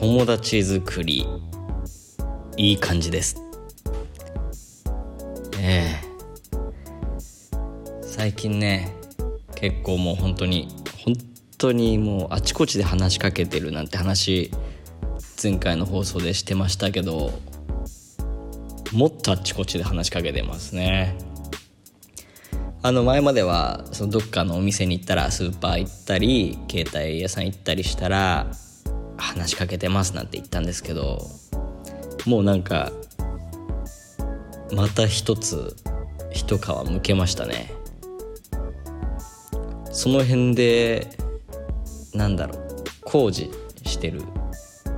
友達作り。いい感じです。ええ。最近ね結構もう本当に本当にもうあちこちで話しかけてるなんて話前回の放送でしてましたけどもっとあちこちで話しかけてますね。あの前まではそのどっかのお店に行ったらスーパー行ったり携帯屋さん行ったりしたら話しかけてますなんて言ったんですけどもうなんかまた一つ一皮むけましたね。その辺でなんだろう工事してる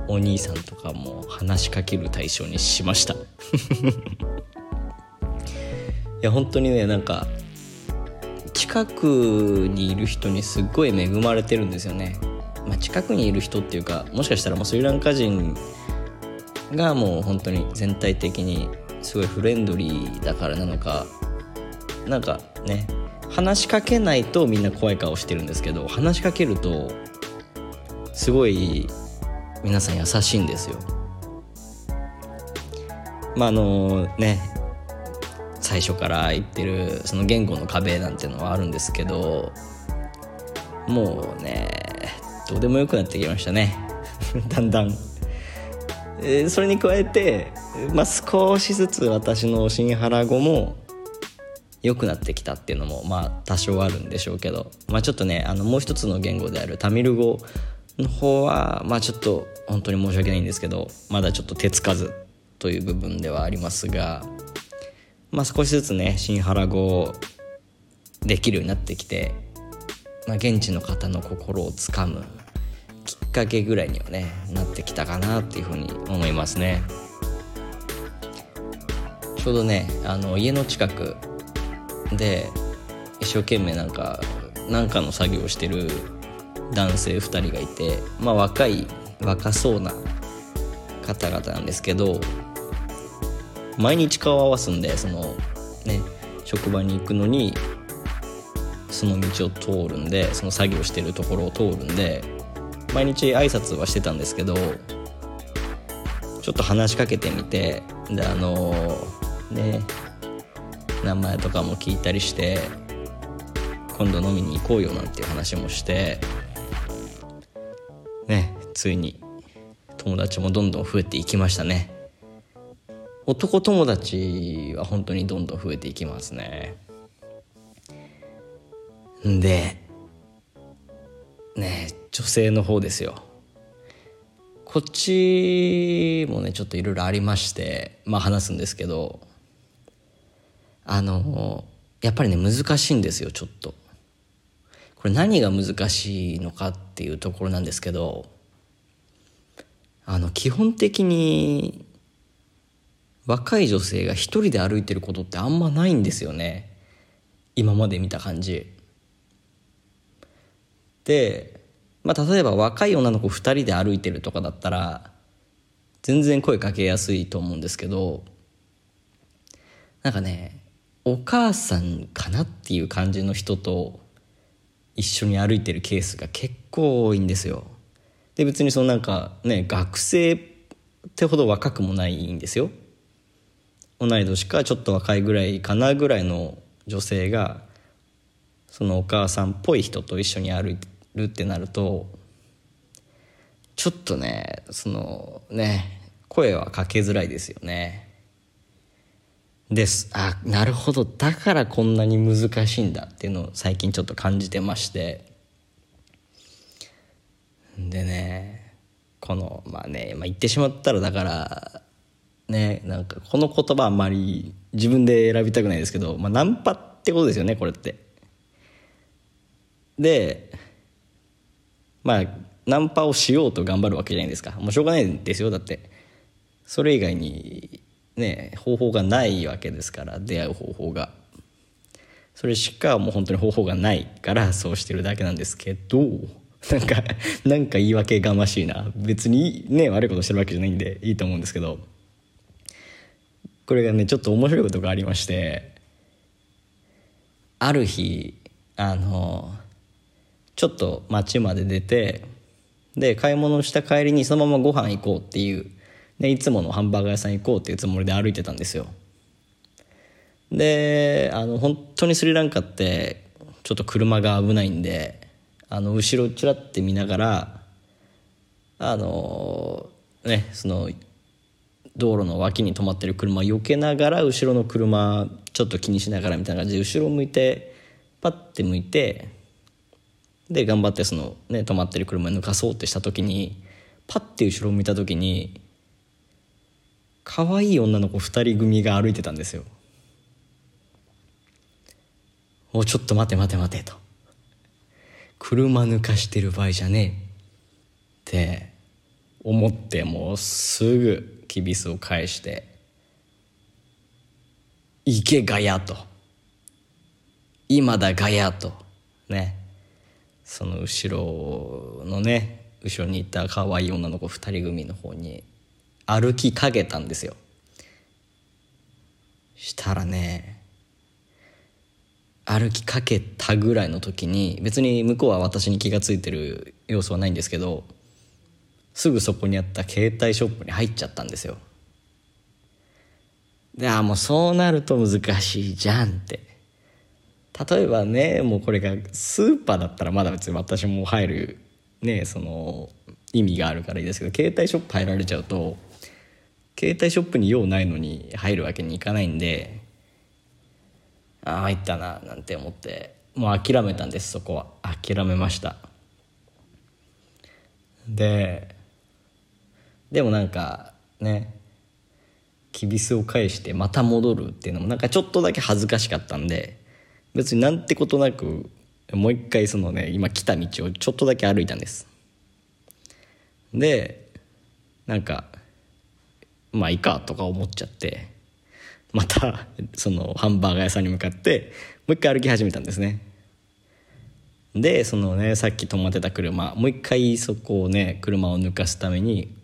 お兄さんとかも話しかける対象にしました。いや本当にねなんか近くにいる人にすっごい恵まれてるんですよね、まあ、近くにいる人っていうかもしかしたらもうスリランカ人がもう本当に全体的にすごいフレンドリーだからなのかなんかね話しかけないとみんな怖い顔してるんですけど話しかけるとすごい皆さん優しいんですよ。まああのね最初から言ってるその言語の壁なんてのはあるんですけどもうねどうでもよくなってきましたね。だんだん、えー、それに加えて、まあ、少しずつ私の新原語も良くなってきたっていうのもまあ多少あるんでしょうけど、まあ、ちょっとねあのもう一つの言語であるタミル語の方はまあちょっと本当に申し訳ないんですけどまだちょっと手つかずという部分ではありますが、まあ、少しずつね新原語できるようになってきて、まあ、現地の方の心をつかむきっかけぐらいにはねなってきたかなっていうふうに思いますね。ちょうどねあの家の近くで一生懸命なんかなんかの作業をしてる男性2人がいてまあ若い若そうな方々なんですけど毎日顔を合わすんでそのね職場に行くのにその道を通るんでその作業してるところを通るんで毎日挨拶はしてたんですけどちょっと話しかけてみてであのね名前とかも聞いたりして今度飲みに行こうよなんていう話もしてねついに友達もどんどん増えていきましたね。男友達は本当にどんどん増えていきますね。でね女性の方ですよ。こっちもねちょっといろいろありましてまあ話すんですけどあのやっぱりね難しいんですよちょっと。これ何が難しいのかっていうところなんですけどあの基本的に若い女性が一人で歩いてることってあんまないんですよね。今まで見た感じ。で、まあ、例えば若い女の子2人で歩いてるとかだったら全然声かけやすいと思うんですけどなんかねお母さんかなっていう感じの人と一緒に歩いてるケースが結構多いんですよ。で別にそのなんかね学生ってほど若くもないんですよ。同い年かちょっと若いぐらいかなぐらいの女性がそのお母さんっぽい人と一緒に歩いてるってなるとちょっとねそのね声はかけづらいですよね。です。あなるほど。だからこんなに難しいんだっていうのを最近ちょっと感じてまして。でねこのまあね、まあ、言ってしまったらだからねなんかこの言葉あんまり自分で選びたくないですけど、まあ、ナンパってことですよねこれって。でまあナンパをしようと頑張るわけじゃないですか。もうしょうがないですよだって。それ以外にね方法がないわけですから出会う方法が。それしかもう本当に方法がないからそうしてるだけなんですけどなんかなんか言い訳がましいな。別にね悪いことしてるわけじゃないんでいいと思うんですけど。これがねちょっと面白いことがありましてある日あのちょっと街まで出てで買い物した帰りにそのままご飯行こうっていうでいつものハンバーガー屋さん行こうっていうつもりで歩いてたんですよ。であの本当にスリランカってちょっと車が危ないんであの後ろちらって見ながらあのねその道路の脇に止まってる車を避けながら後ろの車ちょっと気にしながらみたいな感じで後ろ向いてパッて向いてで頑張ってその、ね、止まってる車抜かそうってした時にパッて後ろを見た時に可愛い女の子2人組が歩いてたんですよ。おちょっと待て待て待てと。車抜かしてる場合じゃねえって思ってもうすぐキビスを返して「行けガヤ」と「今だガヤ」とねその後ろのね後ろにいた可愛い女の子2人組の方に歩きかけたんですよ。したらね歩きかけたぐらいの時に別に向こうは私に気が付いてる要素はないんですけどすぐそこにあった携帯ショップに入っちゃったんですよ。であもうそうなると難しいじゃんって。例えばねもうこれがスーパーだったらまだ別に私も入るねその意味があるからいいですけど携帯ショップ入られちゃうと携帯ショップに用ないのに入るわけにいかないんでああ入ったななんて思ってもう諦めたんですそこは。諦めました。ででもなんかねきびすを返してまた戻るっていうのもなんかちょっとだけ恥ずかしかったんで別になんてことなくもう一回そのね今来た道をちょっとだけ歩いたんです。でなんかまあいいかとか思っちゃってまたそのハンバーガー屋さんに向かってもう一回歩き始めたんですね。でそのねさっき止まってた車もう一回そこをね車を抜かすために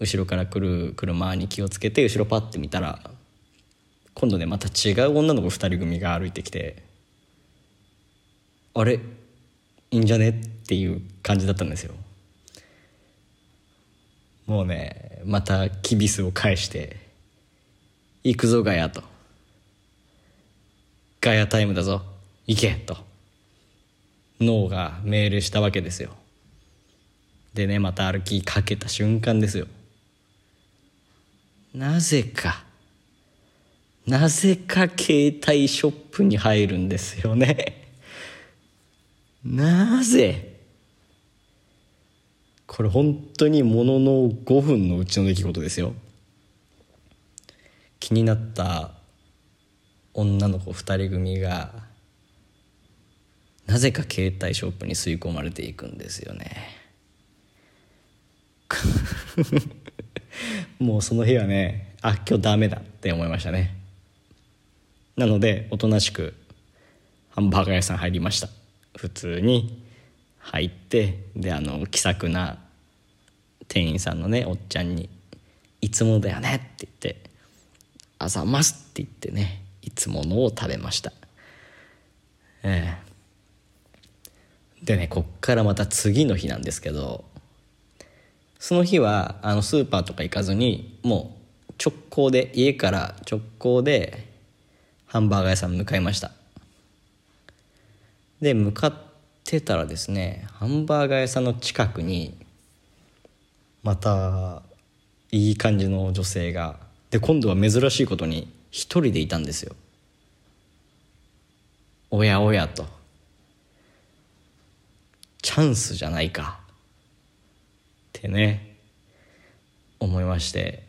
後ろから来る車に気をつけて後ろパッて見たら今度ねまた違う女の子2人組が歩いてきてあれ？いいんじゃね？っていう感じだったんですよ。もうねまたキビスを返して「行くぞガヤ」と「ガヤタイムだぞ。行け」と。脳が命令したわけですよ。でねまた歩きかけた瞬間ですよ。なぜか。なぜか携帯ショップに入るんですよね。なぜ？これ本当にものの5分のうちの出来事ですよ。気になった女の子2人組がなぜか携帯ショップに吸い込まれていくんですよね。もうその日はねあ今日ダメだって思いましたねなのでおとなしくハンバーガー屋さん入りました。普通に入ってであの気さくな店員さんのねおっちゃんに「いつもだよね」って言って「あざます」って言ってねいつものを食べました。ええ。でねこっからまた次の日なんですけどその日はあのスーパーとか行かずにもう直行で家から直行でハンバーガー屋さん向かいました。で向かってたらですねハンバーガー屋さんの近くにまたいい感じの女性がで今度は珍しいことに一人でいたんですよ。おやおやと。チャンスじゃないか。ってね思いまして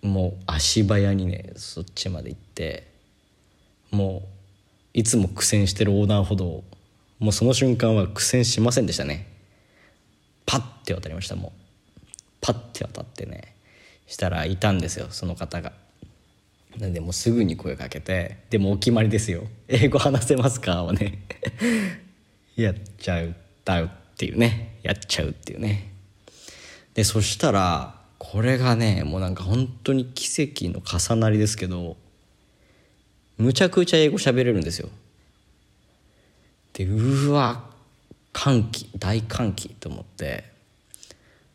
もう足早にねそっちまで行ってもういつも苦戦してる横断歩道もうその瞬間は苦戦しませんでしたね。パッて渡りましたもう。パッて渡ってね。したらいたんですよその方が。なんでもうすぐに声かけてでもお決まりですよ「英語話せますか?」をね。やっちゃうだよっていうね。やっちゃうっていうね。でそしたらこれがねもうなんか本当に奇跡の重なりですけどむちゃくちゃ英語喋れるんですよ。でうわ歓喜大歓喜と思って。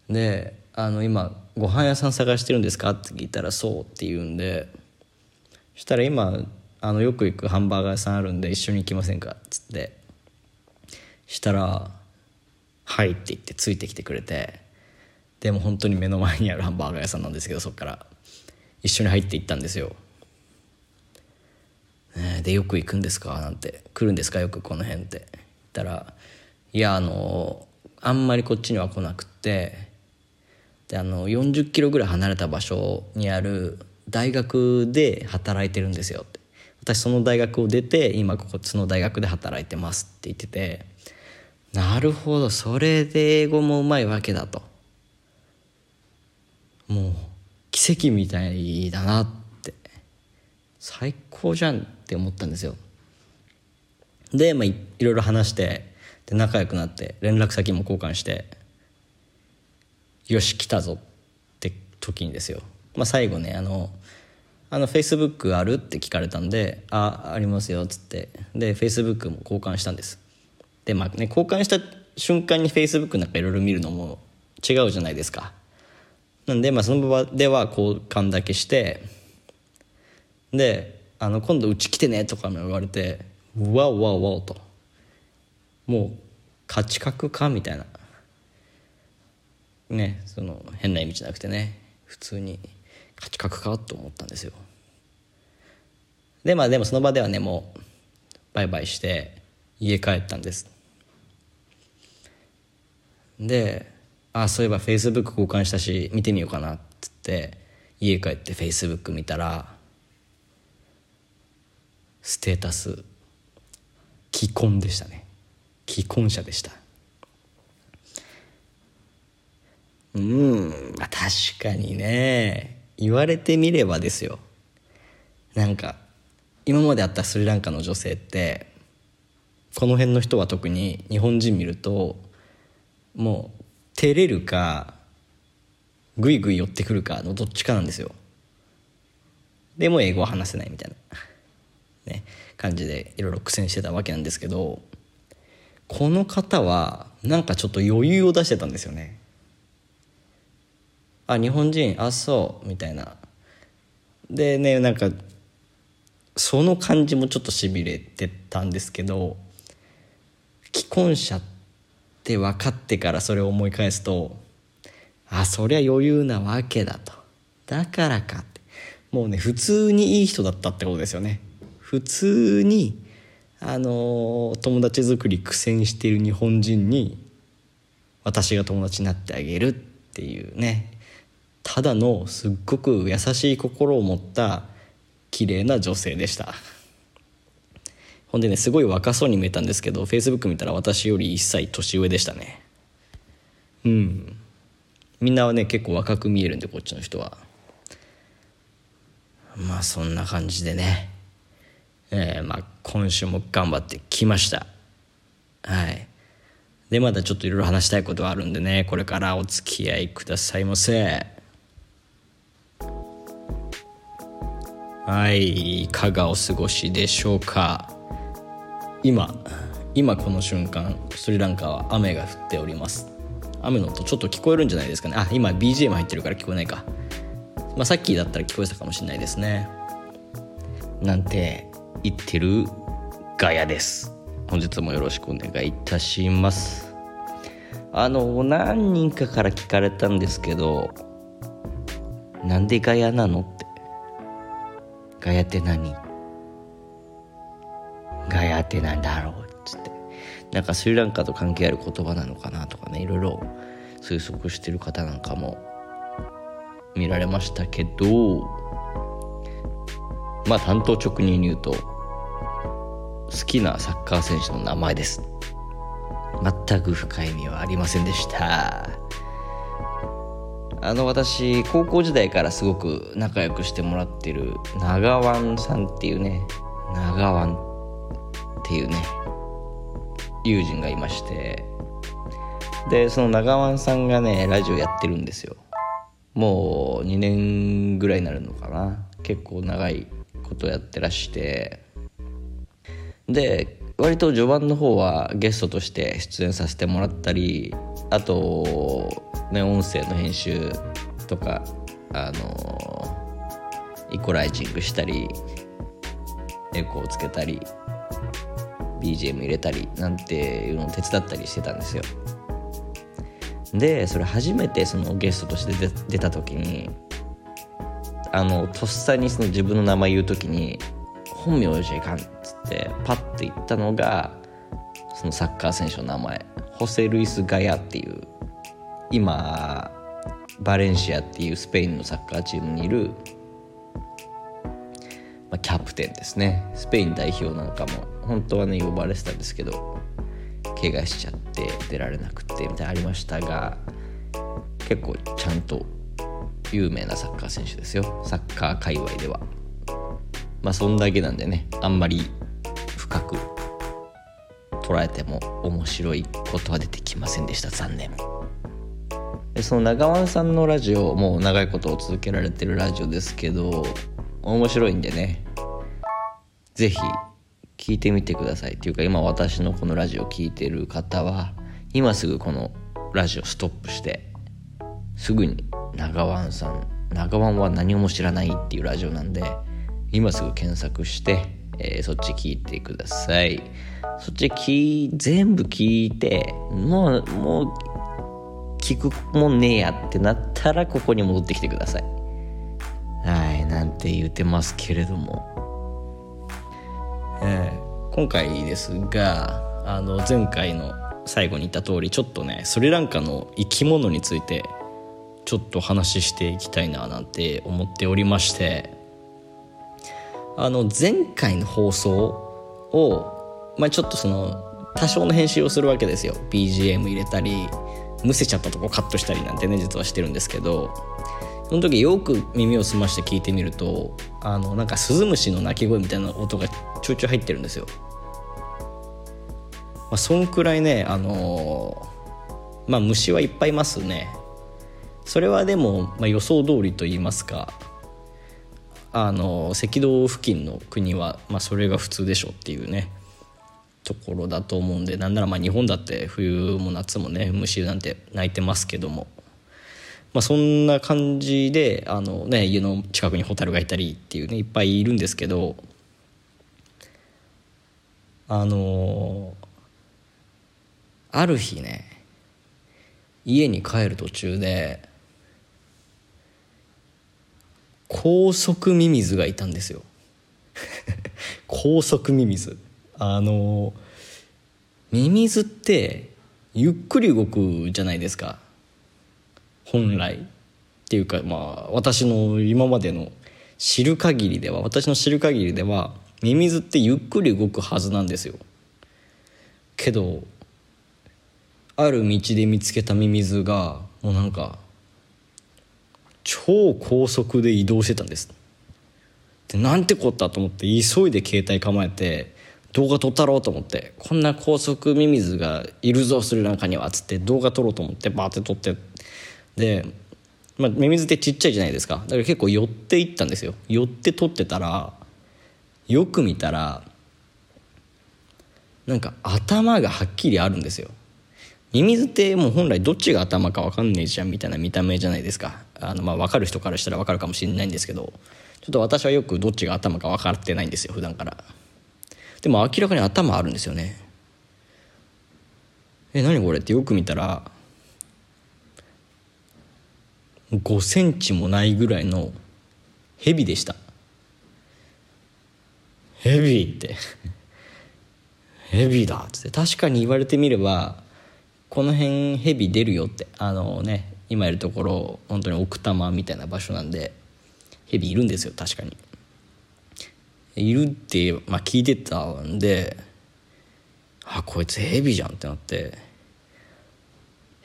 であの今ご飯屋さん探してるんですか？って聞いたらそうって言うんで。そしたら今あのよく行くハンバーガー屋さんあるんで一緒に行きませんか？っつって。したら「はい」って言ってついてきてくれて。でも本当に目の前にあるハンバーガー屋さんなんですけどそっから。一緒に入って行ったんですよ、でよく行くんですか？なんて来るんですか？よくこの辺って。言ったら「いやあのあんまりこっちには来なくって。であの40キロぐらい離れた場所にある大学で働いてるんですよって。私その大学を出て今こっちの大学で働いてますって言ってて。なるほどそれで英語もうまいわけだと。もう奇跡みたいだなって。最高じゃん。って思ったんですよ。で、まあ、いろいろ話してで仲良くなって連絡先も交換してよし来たぞって時にですよ、まあ、最後ねあの「あのフェイスブックある?」って聞かれたんで「あありますよ」っつって。でフェイスブックも交換したんです。でまあね交換した瞬間にフェイスブックなんかいろいろ見るのも違うじゃないですか。なんでまあその場では交換だけしてであの今度うち来てねとかも言われてわおわおわおと。もう価値格かみたいな。ねその変な意味じゃなくてね。普通に価値格かと思ったんですよ。でまあでもその場ではねもうバイバイして家帰ったんです。であそういえばフェイスブック交換したし見てみようかなっつって家帰ってフェイスブック見たらステータス。既婚でしたね。既婚者でした。うん。まあ確かにね。言われてみればですよ。なんか今まであったスリランカの女性ってこの辺の人は特に日本人見るともう照れるかグイグイ寄ってくるかのどっちかなんですよ。でも英語は話せないみたいな、ね、感じでいろいろ苦戦してたわけなんですけどこの方はなんかちょっと余裕を出してたんですよね。あ日本人あそうみたいな。でねなんかその感じもちょっとしびれてたんですけど既婚者って分かってからそれを思い返すとあそりゃ余裕なわけだと。だからかって。もうね普通にいい人だったってことですよね。普通にあの友達作り苦戦している日本人に私が友達になってあげるっていうね。ただのすっごく優しい心を持った綺麗な女性でした。ほんでねすごい若そうに見えたんですけどフェイスブック見たら私より1歳年上でしたね。うん。みんなはね結構若く見えるんでこっちの人は。まあそんな感じでね。えー、まあ今週も頑張ってきました。はい。でまだちょっといろいろ話したいことがあるんでねこれからお付き合いくださいませ。はい。いかがお過ごしでしょうか。今今この瞬間スリランカは雨が降っております。雨の音ちょっと聞こえるんじゃないですかね。あ今 BGM 入ってるから聞こえないか、まあ、さっきだったら聞こえたかもしれないですね。なんて言ってるガヤです。本日もよろしくお願いいたします。あの何人かから聞かれたんですけどなんでガヤなのって。ガヤって何？ガヤってなんだろうっつって。なんかスリランカと関係ある言葉なのかなとかねいろいろ推測してる方なんかも見られましたけどまあ担当直入に言うと好きなサッカー選手の名前です。全く深い意味はありませんでした。あの私高校時代からすごく仲良くしてもらってる長湾さんっていうね長湾っていうね友人がいましてでその長湾さんがねラジオやってるんですよ。もう2年ぐらいになるのかな。結構長いことやってらしてで割と序盤の方はゲストとして出演させてもらったりあとね音声の編集とかあのイコライジングしたりエコーつけたり BGM 入れたりなんていうのを手伝ったりしてたんですよ。でそれ初めてそのゲストとして出た時にあのとっさにその自分の名前言う時に本名じゃいかんっつってパッて言ったのがそのサッカー選手の名前。ホセ・ルイス・ガヤっていう今バレンシアっていうスペインのサッカーチームにいる、まあ、キャプテンですね。スペイン代表なんかも本当はね呼ばれてたんですけど怪我しちゃって出られなくてみたいなありましたが結構ちゃんと有名なサッカー選手ですよ。サッカー界隈では。まあそんだけなんでねあんまり深く捉えても面白いことは出てきませんでした。残念。でその長湾さんのラジオもう長いことを続けられてるラジオですけど面白いんでね是非聞いてみてください。っていうか今私のこのラジオ聴いてる方は今すぐこのラジオストップしてすぐに長湾さん長湾は何も知らないっていうラジオなんで今すぐ検索して、えー、そっち聞いてください。そっち聞全部聞いてもうもう聞くもんねえやってなったらここに戻ってきてください。はいなんて言ってますけれども。えー、今回ですがあの前回の最後に言った通りちょっとねスリランカの生き物についてちょっと話していきたいななんて思っておりましてあの前回の放送を、まあ、ちょっとその多少の編集をするわけですよ BGM 入れたりむせちゃったとこカットしたりなんてね実はしてるんですけどその時よく耳を澄まして聞いてみるとあのなんかスズムシの鳴き声みたいな音がちょいちょい入ってるんですよ。まあ、そんくらいねあのー、まあ虫はいっぱいいますねそれはでも、まあ、予想通りと言いますかあの赤道付近の国は、まあ、それが普通でしょうっていうねところだと思うんでなんならまあ日本だって冬も夏もね虫なんて鳴いてますけども、まあ、そんな感じであの、ね、家の近くにホタルがいたりっていうねいっぱいいるんですけどあのある日ね家に帰る途中で高速ミミズがいたんですよ。高速ミミズ。あのミミズってゆっくり動くじゃないですか。本来。っていうかまあ私の今までの知る限りでは私の知る限りではミミズってゆっくり動くはずなんですよ。けどある道で見つけたミミズがもうなんか超高速で移動してたんです。でなんてこったと思って急いで携帯構えて動画撮ったろうと思ってこんな高速ミミズがいるぞスリランカにはっつって動画撮ろうと思ってバーって撮ってで、まあ、ミミズってちっちゃいじゃないですか。だから結構寄っていったんですよ。寄って撮ってたらよく見たらなんか頭がはっきりあるんですよ。ミミズってもう本来どっちが頭か分かんねえじゃんみたいな見た目じゃないですか。あのまあ分かる人からしたら分かるかもしれないんですけどちょっと私はよくどっちが頭か分かってないんですよ普段から。でも明らかに頭あるんですよね。え何これってよく見たら5センチもないぐらいのヘビでした。ヘビって。ヘビだっつって。確かに言われてみればこの辺ヘビ出るよって。あのね今いるところ本当に奥多摩みたいな場所なんでヘビいるんですよ確かに。いるって、まあ、聞いてたんであこいつヘビじゃんってなって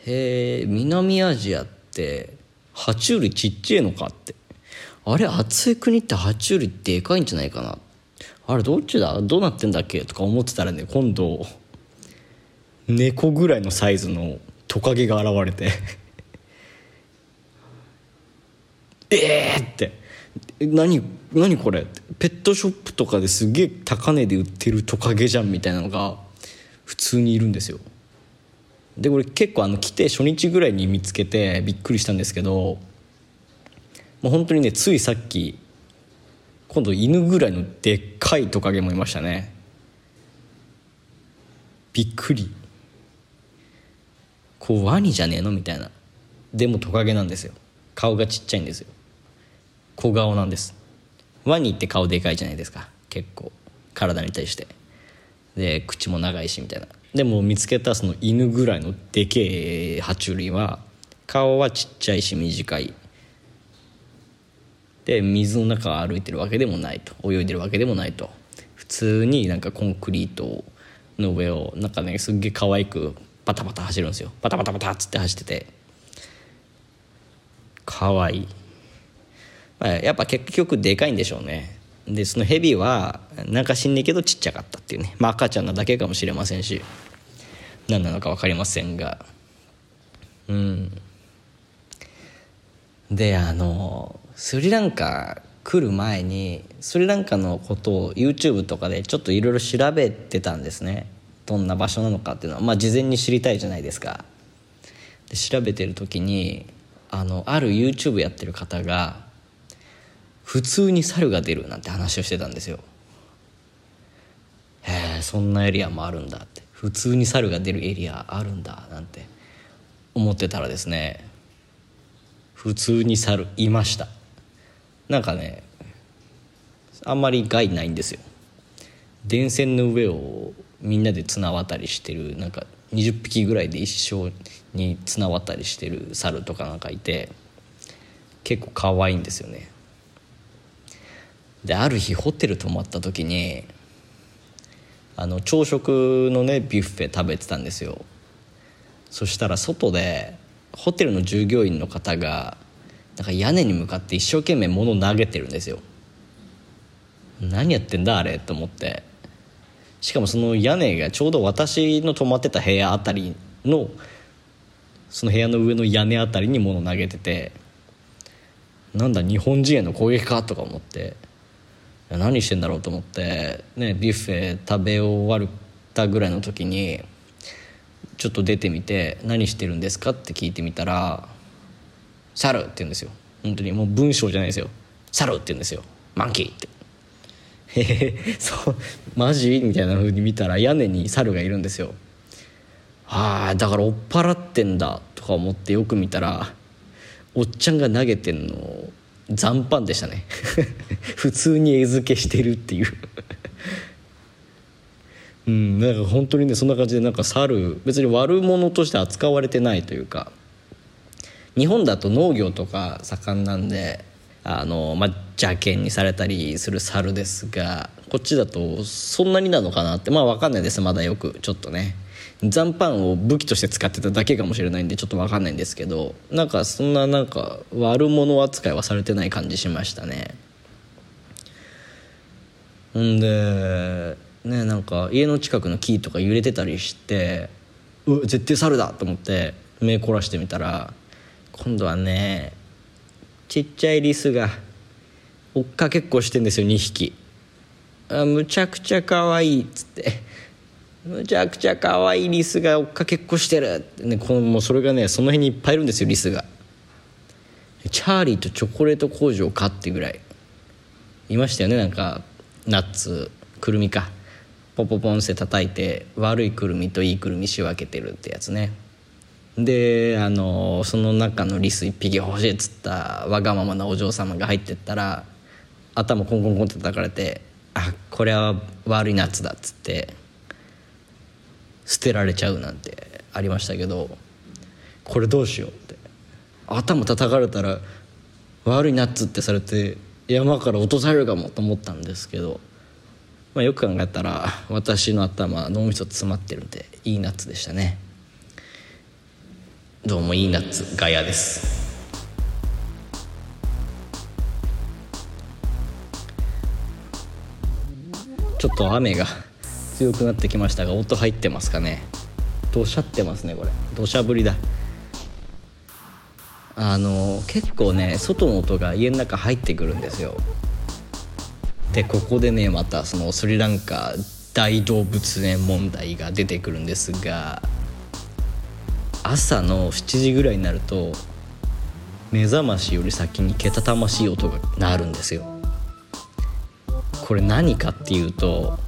へえ南アジアって爬虫類ちっちゃいのかって。あれ暑い国って爬虫類でかいんじゃないかな。あれどっちだ？どうなってんだっけ？とか思ってたらね今度猫ぐらいのサイズのトカゲが現れて。ええって。何何これ？ペットショップとかですげえ高値で売ってるトカゲじゃんみたいなのが普通にいるんですよ。でこれ結構あの来て初日ぐらいに見つけてびっくりしたんですけどもう本当にねついさっき今度犬ぐらいのでっかいトカゲもいましたね。びっくり。こうワニじゃねえの？みたいな。でもトカゲなんですよ。顔がちっちゃいんですよ。小顔なんです。ワニって顔でかいじゃないですか。結構。体に対して。で口も長いしみたいな。でも見つけたその犬ぐらいのでけえ爬虫類は顔はちっちゃいし短い。で水の中を歩いてるわけでもないと。泳いでるわけでもないと。普通になんかコンクリートの上をなんかねすっげえ可愛くパタパタ走るんですよ。パタパタパタっつって走ってて。可愛い。まあやっぱ結局でかいんでしょうね。でそのヘビはなんか死んねえけどちっちゃかったっていうね。まあ赤ちゃんなだけかもしれませんし。何なのか分かりませんが。うん。であのスリランカ来る前にスリランカのことを YouTube とかでちょっといろいろ調べてたんですね。どんな場所なのかっていうのは。まあ事前に知りたいじゃないですか。で調べてる時にあのある YouTube やってる方が普通に猿が出るなんて話をしてたんですよ。へえそんなエリアもあるんだって。普通に猿が出るエリアあるんだなんて思ってたらですね普通に猿いました。なんかねあんまり害ないんですよ。電線の上をみんなで綱渡りしてるなんか20匹ぐらいで一緒に綱渡りしてる猿とかなんかいて結構可愛いんですよね。である日ホテル泊まった時にあの朝食のねビュッフェ食べてたんですよ。そしたら外でホテルの従業員の方がなんか屋根に向かって一生懸命物を投げてるんですよ。何やってんだあれと思って。しかもその屋根がちょうど私の泊まってた部屋あたりのその部屋の上の屋根あたりに物投げててなんだ日本人への攻撃かとか思って。何してんだろうと思って、ね、ビュッフェ食べ終わったぐらいの時にちょっと出てみて「何してるんですか?」って聞いてみたら「猿」って言うんですよ本当にもう文章じゃないですよ「猿」って言うんですよ「マンキー」って「へへそうマジ?」みたいな風に見たら屋根に猿がいるんですよああだから追っ払ってんだとか思ってよく見たらおっちゃんが投げてんのを残飯でしたね。普通に餌付けしてるっていう。うんなんか本当にねそんな感じでなんか猿別に悪者として扱われてないというか日本だと農業とか盛んなんであの、まあ、邪険にされたりする猿ですがこっちだとそんなになのかなってまあ分かんないですまだよくちょっとね。残飯を武器として使ってただけかもしれないんでちょっと分かんないんですけどなんかそんななんか悪者扱いはされてない感じしましたね。ほんでねなんか家の近くの木とか揺れてたりしてう絶対猿だと思って目凝らしてみたら今度はねちっちゃいリスが追っかけっこしてんですよ2匹。あむちゃくちゃ可愛いっつって。むちゃくちゃ可愛いリスが追っかけっこして。るねこのもうそれがねその辺にいっぱいいるんですよリスが。チャーリーとチョコレート工場かってぐらい。いましたよねなんかナッツ。くるみか。ポポポンって叩いて悪いくるみといいくるみ仕分けてるってやつね。であのその中のリス1匹欲しいっつったわがままなお嬢様が入ってったら頭コンコンコンって叩かれて「あこれは悪いナッツだ」っつって捨てられちゃうなんてありましたけどこれどうしようって。頭叩かれたら悪いナッツってされて山から落とされるかもと思ったんですけど、まあ、よく考えたら私の頭脳みそ詰まってるんでいいナッツでしたね。どうもいいナッツガヤです。ちょっと雨が。強くなってきましたが音入ってますかね？どしゃってますねこれ。土砂降りだ。あの結構ね外の音が家の中入ってくるんですよ。でここでねまたそのスリランカ大動物園問題が出てくるんですが朝の7時ぐらいになると目覚ましより先にけたたましい音が鳴るんですよ。これ何かっていうと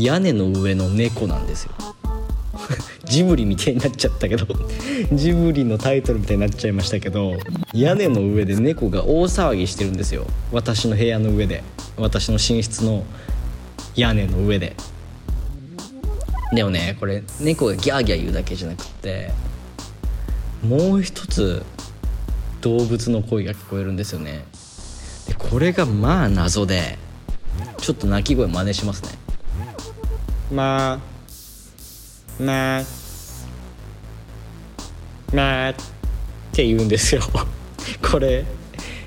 屋根の上の猫なんですよ。ジブリみたいになっちゃったけどジブリのタイトルみたいになっちゃいましたけど屋根の上で猫が大騒ぎしてるんですよ。私の部屋の上で。私の寝室の屋根の上で。でもねこれ猫がギャーギャー言うだけじゃなくってもう一つ動物の声が聞こえるんですよね。でこれがまあ謎でちょっと鳴き声真似しますね。まあままって言うんですよ。これ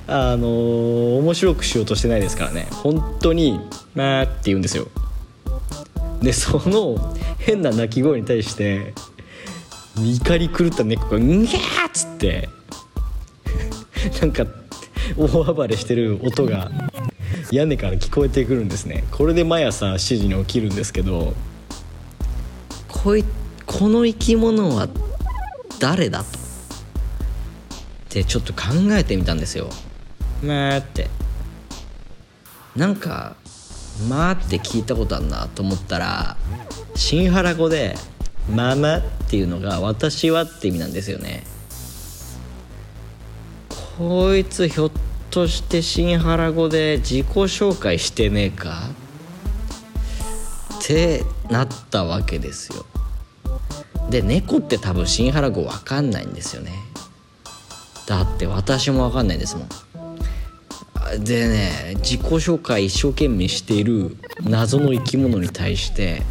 あのー、面白くしようとしてないですからね。本当に「まあ」って言うんですよ。でその変な鳴き声に対して怒り狂った猫が「んぎゃー!」っつって なんか大暴れしてる音が屋根から聞こえてくるんですね。これで毎朝7時に起きるんですけどこいこの生き物は誰だと。ってちょっと考えてみたんですよ。まあって。なんかまあって聞いたことあるなと思ったら新原語で「ママ」っていうのが「私は」って意味なんですよね。こいつひょっとして新原語で自己紹介してねえか？ってなったわけですよ。で猫って多分新原語わかんないんですよね。だって私もわかんないですもん。でね自己紹介一生懸命している謎の生き物に対して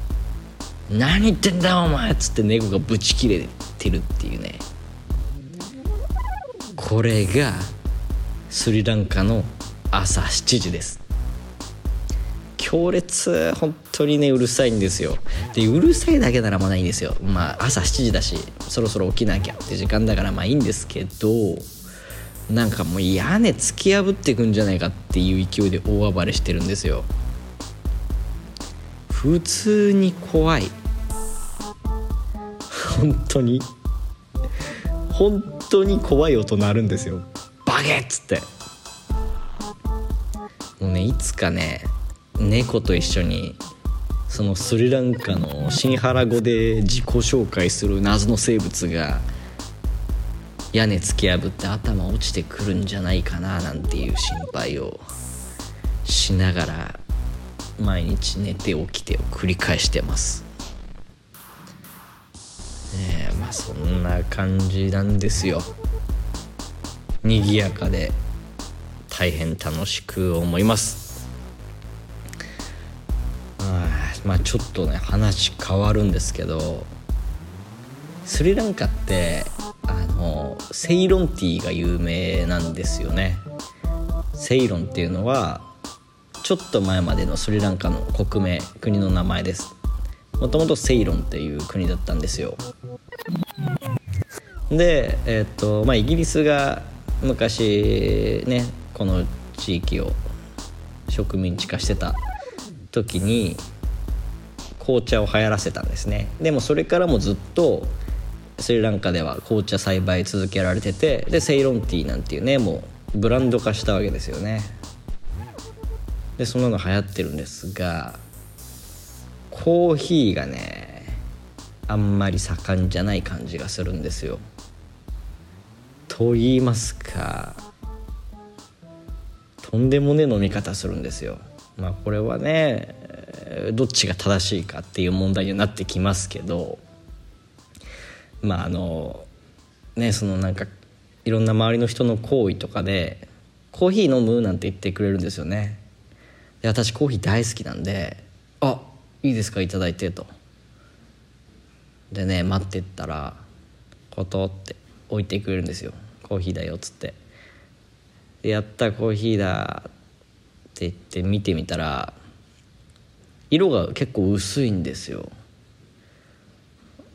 「何言ってんだお前!」っつって猫がブチ切れてるっていうね。これがスリランカの朝7時です。強烈本当にねうるさいんですよ。でうるさいだけならまだいいんですよ。まあ朝7時だしそろそろ起きなきゃって時間だからまあいいんですけどなんかもう屋根突き破っていくんじゃないかっていう勢いで大暴れしてるんですよ。普通に怖い。本当に。本当に怖い音鳴るんですよ。バゲッつって。もうねいつかね猫と一緒にそのスリランカのシンハラ語で自己紹介する謎の生物が屋根突き破って頭落ちてくるんじゃないかななんていう心配をしながら毎日寝て起きてを繰り返してます。え、まあそんな感じなんですよ。賑やかで大変楽しく思います。あまあちょっとね話変わるんですけどスリランカってあのセイロンティーが有名なんですよね。セイロンっていうのはちょっと前までのスリランカの国名国の名前です。もともとセイロンっていう国だったんですよ。でえっ、ーとまあイギリスが昔ねこの地域を植民地化してた時に紅茶を流行らせたんですね。でもそれからもずっとスリランカでは紅茶栽培続けられててでセイロンティーなんていうねもうブランド化したわけですよね。でそんなの流行ってるんですがコーヒーがねあんまり盛んじゃない感じがするんですよ。と言いますかとんでもね飲み方するんですよ。まあこれはねどっちが正しいかっていう問題にはなってきますけどまああのねそのなんかいろんな周りの人の行為とかで「コーヒー飲む?」なんて言ってくれるんですよね。で私コーヒー大好きなんで「あいいですか頂いて」と。でね待ってったらコトって置いてくれるんですよ。コーヒーだよっつって。でやったコーヒーだって言って見てみたら色が結構薄いんですよ。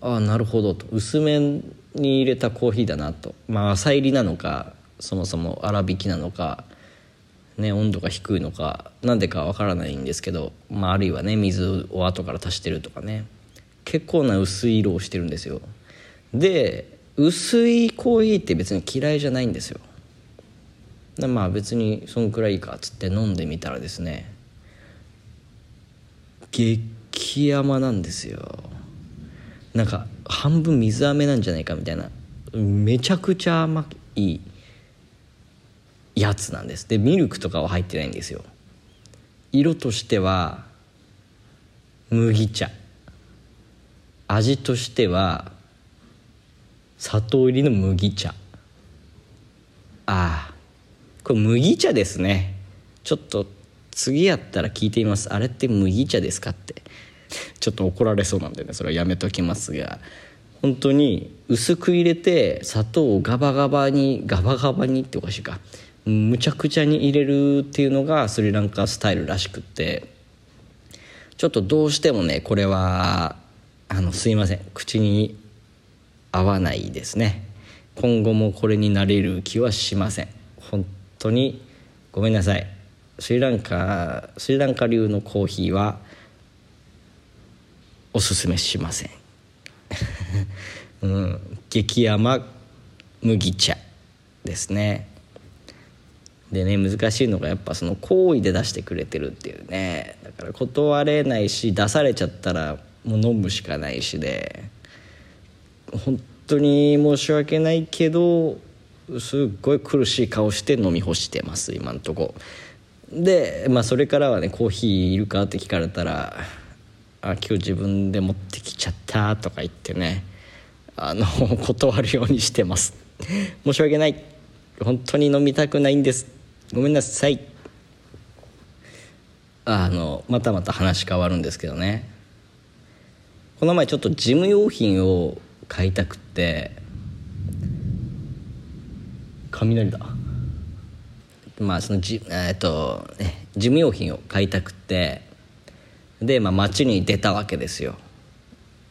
ああなるほどと。薄めに入れたコーヒーだなと。まあ浅入りなのかそもそも粗挽きなのか、ね、温度が低いのか何でかわからないんですけど、まあ、あるいはね水を後から足してるとかね。結構な薄い色をしてるんですよ。で薄いコーヒーって別に嫌いじゃないんですよ。まあ別にそんくらいいいかっつって飲んでみたらですね激甘なんですよ。なんか半分水飴なんじゃないかみたいなめちゃくちゃ甘いやつなんです。でミルクとかは入ってないんですよ。色としては麦茶。味としては砂糖入りの麦茶。ああ。これ麦茶ですね。ちょっと次やったら聞いてみます。あれって麦茶ですかって。ちょっと怒られそうなんでね。それはやめときますが。本当に薄く入れて砂糖をガバガバにガバガバにっておかしいか。むちゃくちゃに入れるっていうのがスリランカスタイルらしくって。ちょっとどうしてもねこれはあのすいません。口に合わないですね。今後もこれになれる気はしません。本当にごめんなさい。スリランカスリランカ流のコーヒーはおすすめしません。うん、激甘麦茶ですね。でね難しいのがやっぱその好意で出してくれてるっていうね。だから断れないし出されちゃったらもう飲むしかないしで。本当に申し訳ないけどすっごい苦しい顔して飲み干してます今んとこ。でまあそれからはねコーヒーいるかって聞かれたらあ今日自分で持ってきちゃったとか言ってねあの 断るようにしてます。申し訳ない。本当に飲みたくないんです。ごめんなさい。あのまたまた話変わるんですけどね。この前ちょっと事務用品を買いたくって。雷だ。まあそのじえっと、ね、事務用品を買いたくって。で、まあ、街に出たわけですよ。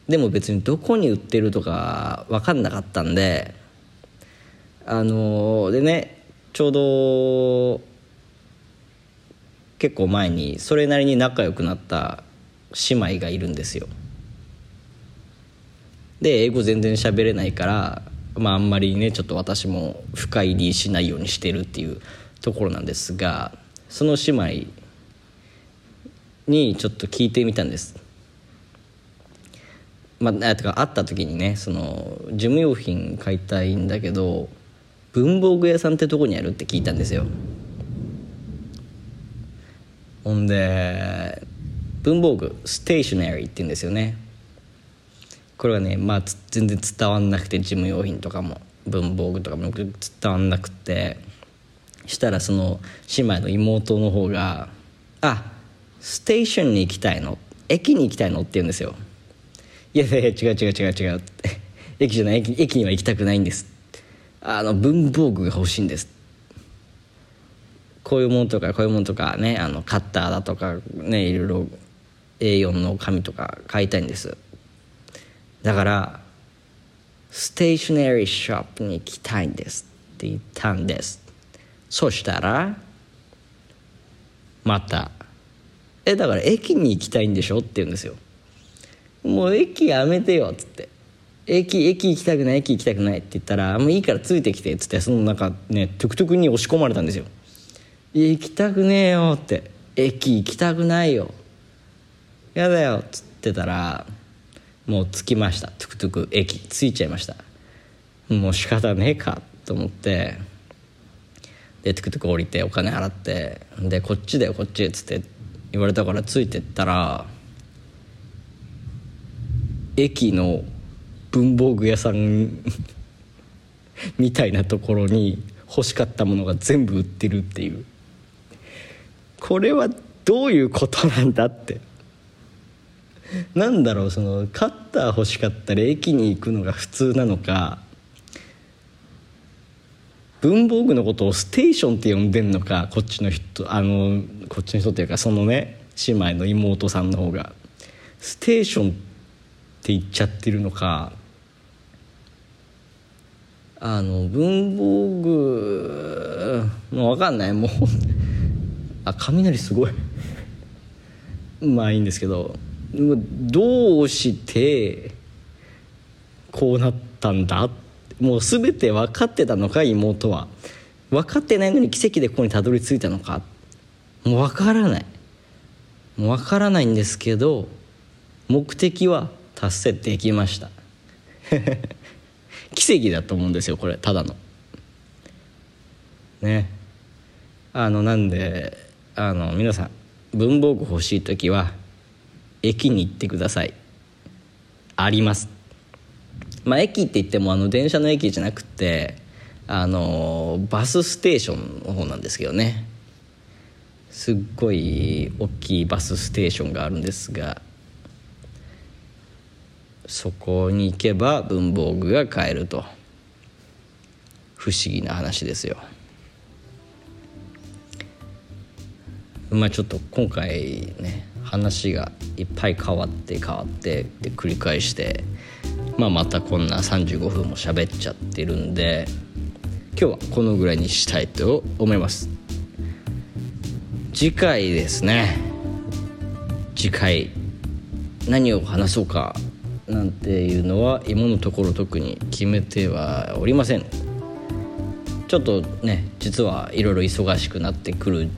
でも別にどこに売ってるとか分かんなかったんで。あのでねちょうど結構前にそれなりに仲良くなった姉妹がいるんですよ。で英語全然喋れないからまああんまりねちょっと私も深入りしないようにしてるっていうところなんですがその姉妹にちょっと聞いてみたんです。まあ、とか会った時にねその事務用品買いたいんだけど文房具屋さんってとこにあるって聞いたんですよ。ほんで文房具ステーショナリーって言うんですよね。これはねまあ全然伝わんなくて事務用品とかも文房具とかも伝わんなくてしたらその姉妹の妹の方が「あステーションに行きたいの駅に行きたいの?」って言うんですよ「いやいや違う違う違う違う」って「駅じゃない駅には行きたくないんです」あの文房具が欲しいんです。こういうものとかこういうものとかねあのカッターだとかねいろいろ A4 の紙とか買いたいんです。だからステーショナリーショップに行きたいんですって言ったんです。そしたらまた「えだから駅に行きたいんでしょ?」って言うんですよ。もう駅やめてよっつって。駅駅行きたくない駅行きたくないって言ったら「もういいからついてきて」っつってそのなんかねトゥクトゥクに押し込まれたんですよ「行きたくねえよ」って「駅行きたくないよ」「やだよ」っつってたらもう着きました。トゥクトゥク駅着いちゃいました。もう仕方ねえかと思って。でトゥクトゥク降りてお金払って。でこっちだよこっちっつって。言われたからついてったら駅の文房具屋さん みたいなところに欲しかったものが全部売ってるっていう。これはどういうことなんだって。なんだろうそのカッター欲しかったら駅に行くのが普通なのか文房具のことをステーションって呼んでんのかこっちの人あのこっちの人っていうかそのね姉妹の妹さんの方が。ステーションって言っちゃってるのかあの文房具もう分かんない。もうあ雷すごい。まあいいんですけど。どうしてこうなったんだ？もう全て分かってたのか妹は。分かってないのに奇跡でここにたどり着いたのか。もう分からない。もう分からないんですけど目的は達成できました。奇跡だと思うんですよこれただの。ね。あのなんであの皆さん文房具欲しい時は駅に行ってください。あります。まあ駅って言ってもあの電車の駅じゃなくてあのバスステーションの方なんですけどね。すっごい大きいバスステーションがあるんですがそこに行けば文房具が買えると。不思議な話ですよ。まあちょっと今回ね話がいっぱい変わって変わってで繰り返してまあまたこんな35分も喋っちゃってるんで今日はこのぐらいにしたいと思います。次回ですね。次回何を話そうかなんていうのは今のところ特に決めてはおりません。ちょっとね実はいろいろ忙しくなってくる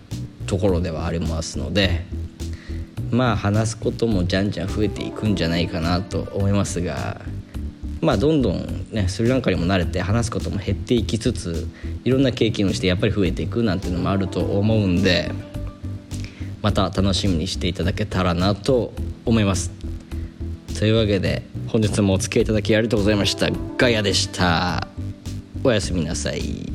ところではありますのでまあ話すこともじゃんじゃん増えていくんじゃないかなと思いますがまあどんどんねスリランカにも慣れて話すことも減っていきつついろんな経験をしてやっぱり増えていくなんていうのもあると思うんでまた楽しみにしていただけたらなと思います。というわけで本日もお付き合いいただきありがとうございました。ガヤでした。おやすみなさい。